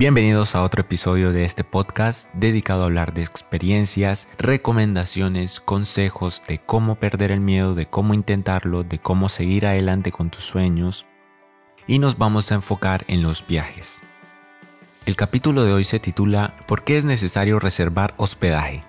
Bienvenidos a otro episodio de este podcast dedicado a hablar de experiencias, recomendaciones, consejos de cómo perder el miedo, de cómo intentarlo, de cómo seguir adelante con tus sueños. Y nos vamos a enfocar en los viajes. El capítulo de hoy se titula ¿Por qué es necesario reservar hospedaje?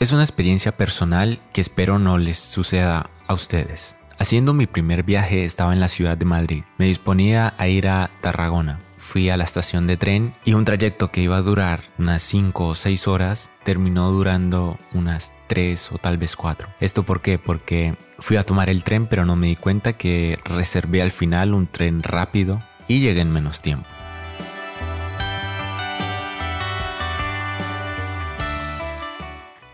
Es una experiencia personal que espero no les suceda a ustedes. Haciendo mi primer viaje estaba en la ciudad de Madrid. Me disponía a ir a Tarragona. Fui a la estación de tren y un trayecto que iba a durar unas 5 o 6 horas terminó durando unas 3 o tal vez 4. ¿Esto por qué? Porque fui a tomar el tren pero no me di cuenta que reservé al final un tren rápido y llegué en menos tiempo.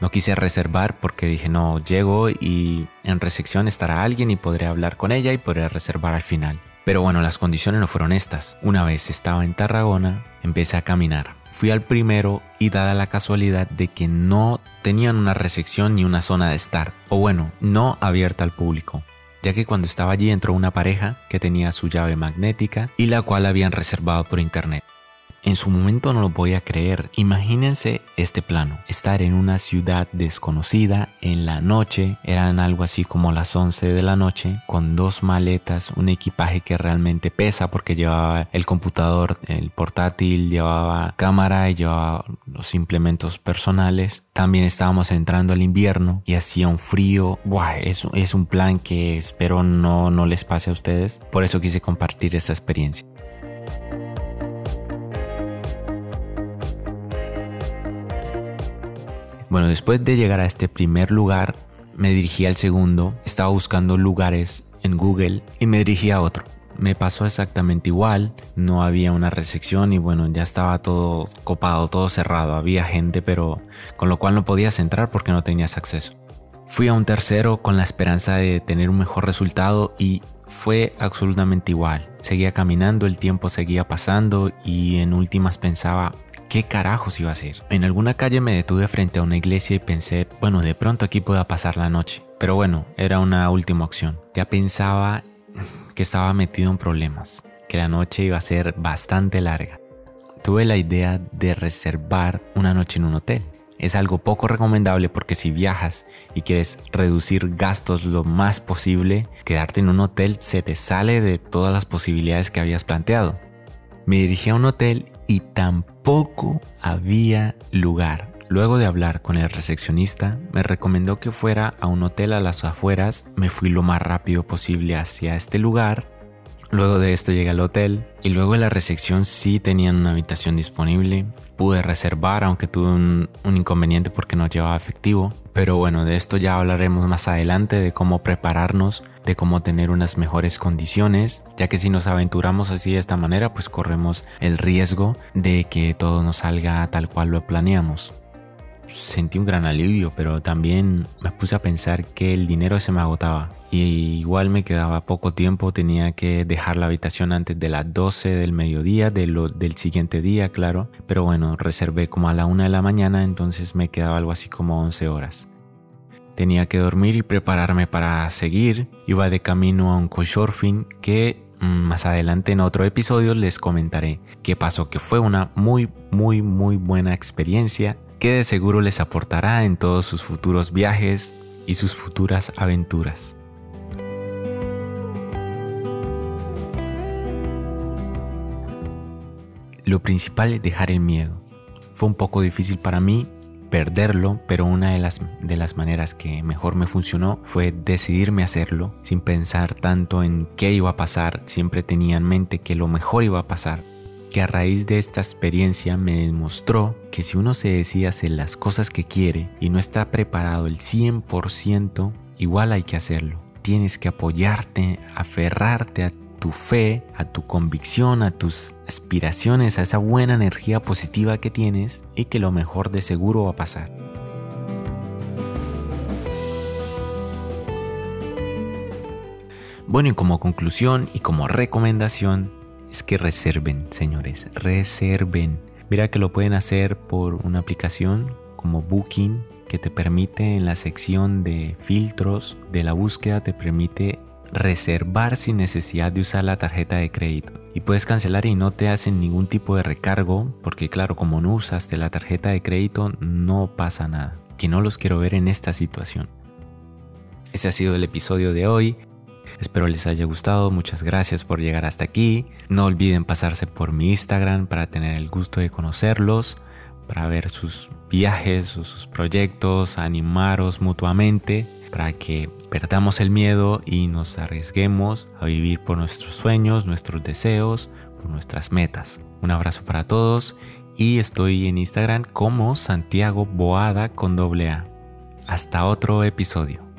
No quise reservar porque dije no, llego y en recepción estará alguien y podré hablar con ella y podré reservar al final. Pero bueno, las condiciones no fueron estas. Una vez estaba en Tarragona, empecé a caminar. Fui al primero y dada la casualidad de que no tenían una recepción ni una zona de estar, o bueno, no abierta al público ya que cuando estaba allí entró una pareja que tenía su llave magnética y la cual habían reservado por internet. En su momento no lo podía creer. Imagínense este plano. Estar en una ciudad desconocida en la noche. Eran algo así como las 11 de la noche. Con dos maletas. Un equipaje que realmente pesa porque llevaba el computador, el portátil, llevaba cámara y llevaba los implementos personales. También estábamos entrando al invierno y hacía un frío. Buah, es, es un plan que espero no, no les pase a ustedes. Por eso quise compartir esta experiencia. Bueno, después de llegar a este primer lugar, me dirigí al segundo, estaba buscando lugares en Google y me dirigí a otro. Me pasó exactamente igual, no había una recepción y bueno, ya estaba todo copado, todo cerrado, había gente, pero con lo cual no podías entrar porque no tenías acceso. Fui a un tercero con la esperanza de tener un mejor resultado y fue absolutamente igual. Seguía caminando, el tiempo seguía pasando y en últimas pensaba, ¿qué carajos iba a hacer? En alguna calle me detuve frente a una iglesia y pensé, bueno, de pronto aquí pueda pasar la noche. Pero bueno, era una última opción. Ya pensaba que estaba metido en problemas, que la noche iba a ser bastante larga. Tuve la idea de reservar una noche en un hotel. Es algo poco recomendable porque si viajas y quieres reducir gastos lo más posible, quedarte en un hotel se te sale de todas las posibilidades que habías planteado. Me dirigí a un hotel y tampoco había lugar. Luego de hablar con el recepcionista, me recomendó que fuera a un hotel a las afueras. Me fui lo más rápido posible hacia este lugar. Luego de esto llegué al hotel y luego en la recepción sí tenían una habitación disponible. Pude reservar, aunque tuve un inconveniente porque no llevaba efectivo. Pero bueno, de esto ya hablaremos más adelante, de cómo prepararnos, de cómo tener unas mejores condiciones, ya que si nos aventuramos así de esta manera, pues corremos el riesgo de que todo nos salga tal cual lo planeamos. Sentí un gran alivio, pero también me puse a pensar que el dinero se me agotaba y igual me quedaba poco tiempo, tenía que dejar la habitación antes de las 12 del mediodía del siguiente día, claro, pero bueno, reservé como a la 1 de la mañana, entonces me quedaba algo así como 11 horas. Tenía que dormir y prepararme para seguir, iba de camino a un couchsurfing que mm, más adelante en otro episodio les comentaré qué pasó, que fue una muy muy muy buena experiencia que de seguro les aportará en todos sus futuros viajes y sus futuras aventuras. Lo principal es dejar el miedo. Fue un poco difícil para mí perderlo, pero una de las, de las maneras que mejor me funcionó fue decidirme hacerlo sin pensar tanto en qué iba a pasar, siempre tenía en mente que lo mejor iba a pasar, que a raíz de esta experiencia me demostró que si uno se decide hacer las cosas que quiere y no está preparado el 100%, igual hay que hacerlo. Tienes que apoyarte, aferrarte a tu fe, a tu convicción, a tus aspiraciones, a esa buena energía positiva que tienes y que lo mejor de seguro va a pasar. Bueno, y como conclusión y como recomendación es que reserven, señores, reserven. Mira que lo pueden hacer por una aplicación como Booking que te permite en la sección de filtros de la búsqueda, te permite reservar sin necesidad de usar la tarjeta de crédito. Y puedes cancelar y no te hacen ningún tipo de recargo, porque claro, como no usaste la tarjeta de crédito, no pasa nada. Que no los quiero ver en esta situación. Este ha sido el episodio de hoy. Espero les haya gustado, muchas gracias por llegar hasta aquí. No olviden pasarse por mi Instagram para tener el gusto de conocerlos, para ver sus viajes o sus proyectos, animaros mutuamente, para que perdamos el miedo y nos arriesguemos a vivir por nuestros sueños, nuestros deseos, por nuestras metas. Un abrazo para todos y estoy en Instagram como Santiago Boada con doble A. Hasta otro episodio.